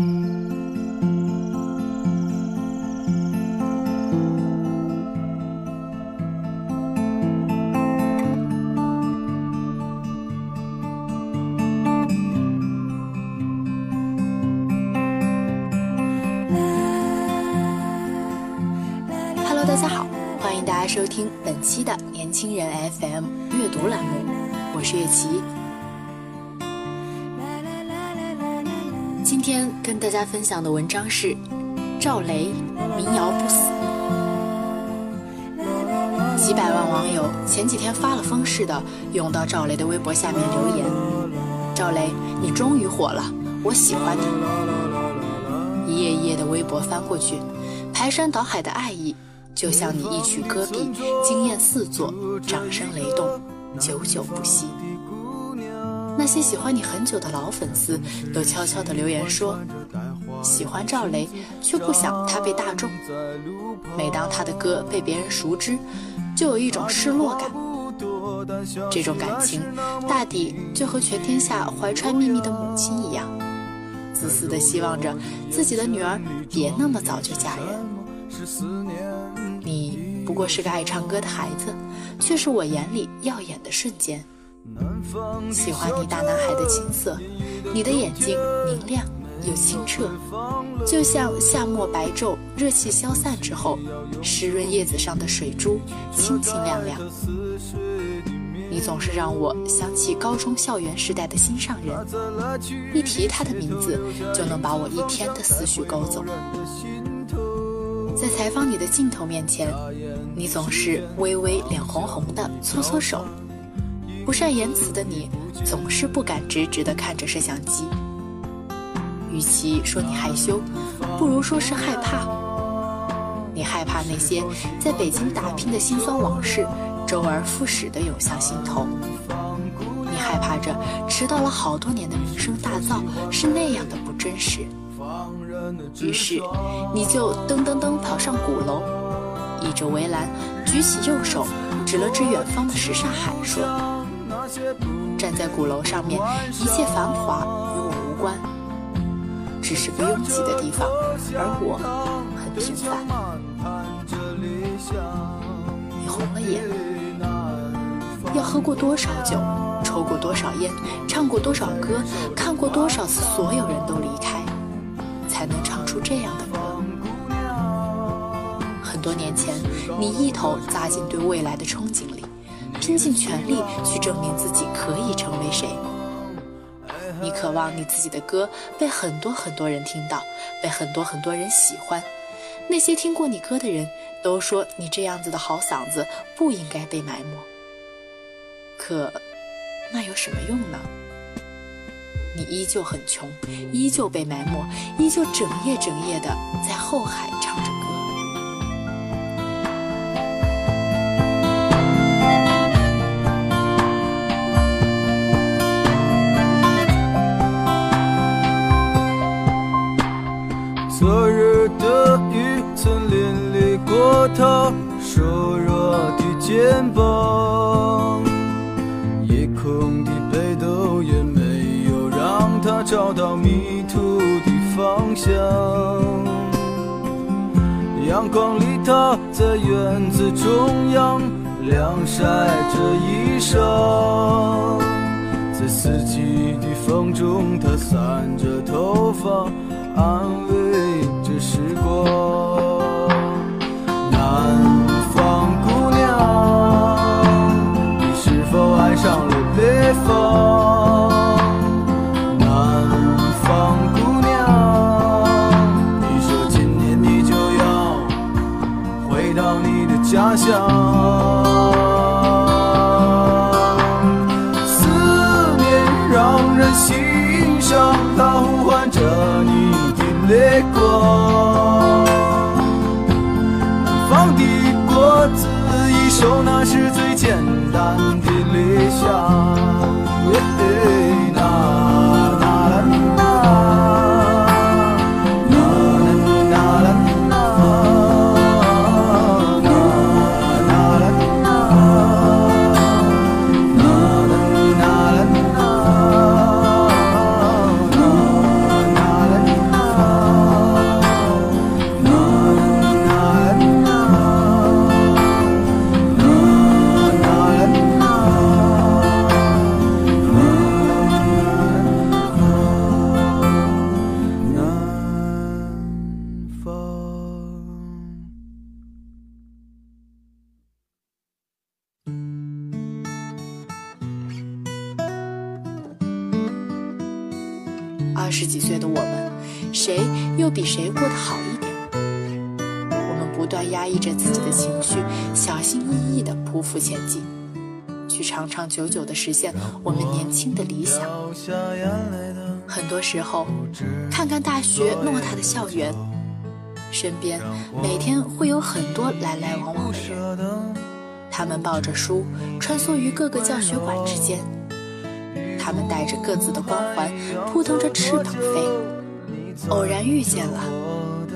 Hello，大家好，欢迎大家收听本期的年轻人 FM 阅读栏目，我是月琪。今天跟大家分享的文章是赵雷民谣不死。几百万网友前几天发了疯似的涌到赵雷的微博下面留言：“赵雷，你终于火了，我喜欢你。”一页一页的微博翻过去，排山倒海的爱意。就像你一曲歌毕，惊艳四座，掌声雷动，久久不息。那些喜欢你很久的老粉丝都悄悄地留言说，喜欢赵雷，却不想他被大众。每当他的歌被别人熟知，就有一种失落感。这种感情，大抵就和全天下怀揣秘密的母亲一样，自私地希望着自己的女儿别那么早就嫁人。你不过是个爱唱歌的孩子，却是我眼里耀眼的瞬间。喜欢你大男孩的青涩，你的眼睛明亮又清澈，就像夏末白昼热气消散之后，湿润叶子上的水珠，清清亮亮。你总是让我想起高中校园时代的心上人，一提他的名字，就能把我一天的思绪勾走。在采访你的镜头面前，你总是微微脸红红的搓搓手，不善言辞的你总是不敢直直的看着摄像机。与其说你害羞，不如说是害怕。你害怕那些在北京打拼的辛酸往事周而复始的涌向心头，你害怕着迟到了好多年的名声大噪是那样的不真实。于是，你就噔噔噔跑上鼓楼，倚着围栏，举起右手，指了指远方的什刹海，说：“站在鼓楼上面，一切繁华与我无关，只是个拥挤的地方，而我很平凡。”你红了眼，要喝过多少酒，抽过多少烟，唱过多少歌，看过多少次所有人都离开。才能唱出这样的歌。很多年前，你一头扎进对未来的憧憬拼尽全力去证明自己可以成为谁。你渴望你自己的歌被很多很多人听到，被很多很多人喜欢。那些听过你歌的人都说你这样子的好嗓子不应该被埋没。可，那有什么用呢？你依旧很穷，依旧被埋没，依旧整夜整夜的在后海唱着找到迷途的方向，阳光里他在院子中央晾晒着衣裳，在四季的风中他散着头发，安慰二十几岁的我们，谁又比谁过得好一点？我们不断压抑着自己的情绪，小心翼翼地匍匐前进，去长长久久地实现我们年轻的理想。很多时候，看看大学偌大的校园，身边每天会有很多来来往往的人，他们抱着书，穿梭于各个教学馆之间。他们带着各自的光环，扑腾着翅膀飞。偶然遇见了，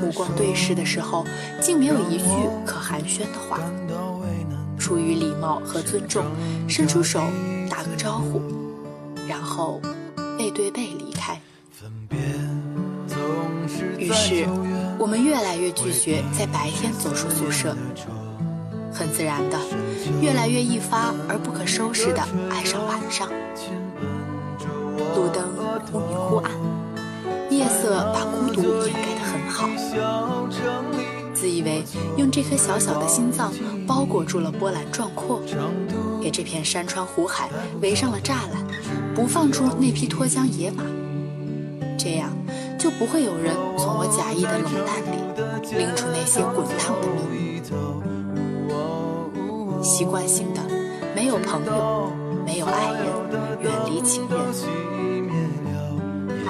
目光对视的时候，竟没有一句可寒暄的话。出于礼貌和尊重，伸出手打个招呼，然后背对背离开。于是，我们越来越拒绝在白天走出宿舍，很自然的，越来越一发而不可收拾的爱上晚上。路灯忽明忽暗，夜色把孤独掩盖得很好。自以为用这颗小小的心脏包裹住了波澜壮阔，给这片山川湖海围上了栅栏，不放出那匹脱缰野马，这样就不会有人从我假意的冷淡里拎出那些滚烫的秘密。习惯性的，没有朋友，没有爱人，远离情人。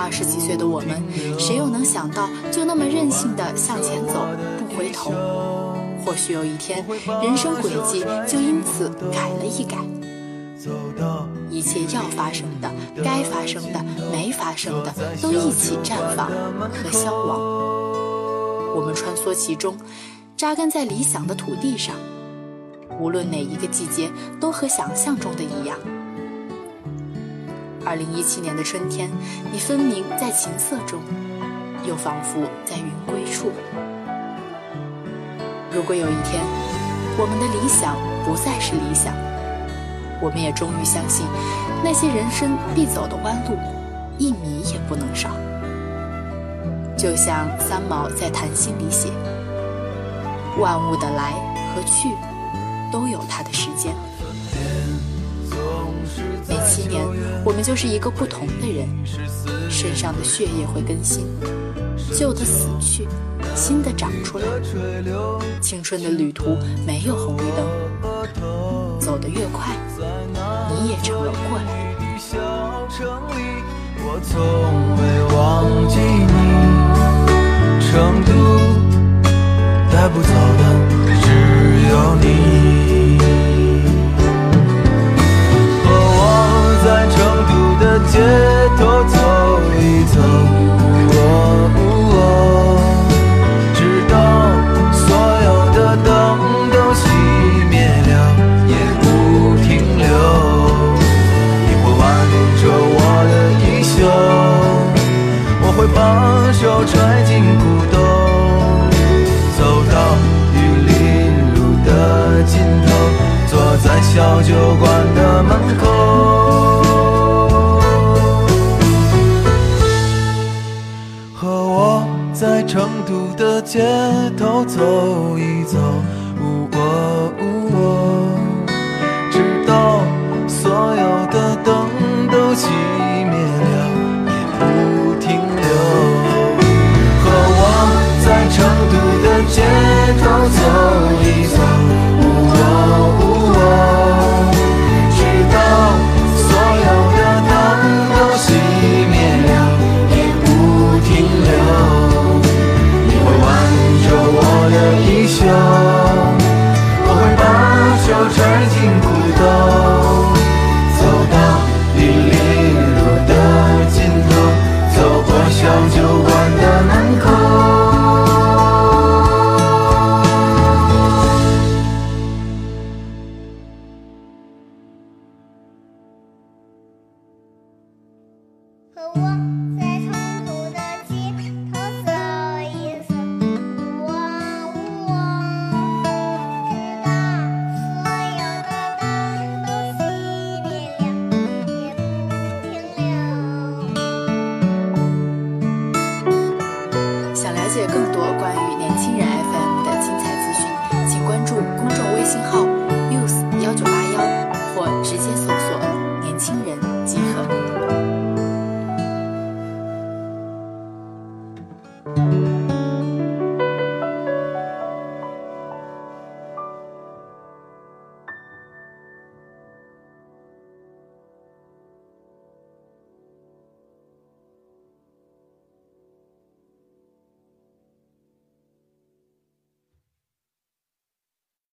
二十几岁的我们，谁又能想到，就那么任性的向前走，不回头？或许有一天，人生轨迹就因此改了一改。一切要发生的、该发生的、没发生的，都一起绽放和消亡。我们穿梭其中，扎根在理想的土地上，无论哪一个季节，都和想象中的一样。二零一七年的春天，你分明在琴瑟中，又仿佛在云归处。如果有一天，我们的理想不再是理想，我们也终于相信，那些人生必走的弯路，一米也不能少。就像三毛在《谈心》里写：“万物的来和去，都有它的时间。”每七年，我们就是一个不同的人，身上的血液会更新，旧的死去，新的长出来。青春的旅途没有红绿灯，走得越快，你也成了过来人。我从未忘记你，成都带不走的揣进裤兜，走到玉林路的尽头，坐在小酒馆的门口。和我在成都的街头走一走，直到所有的灯都熄街头走一走。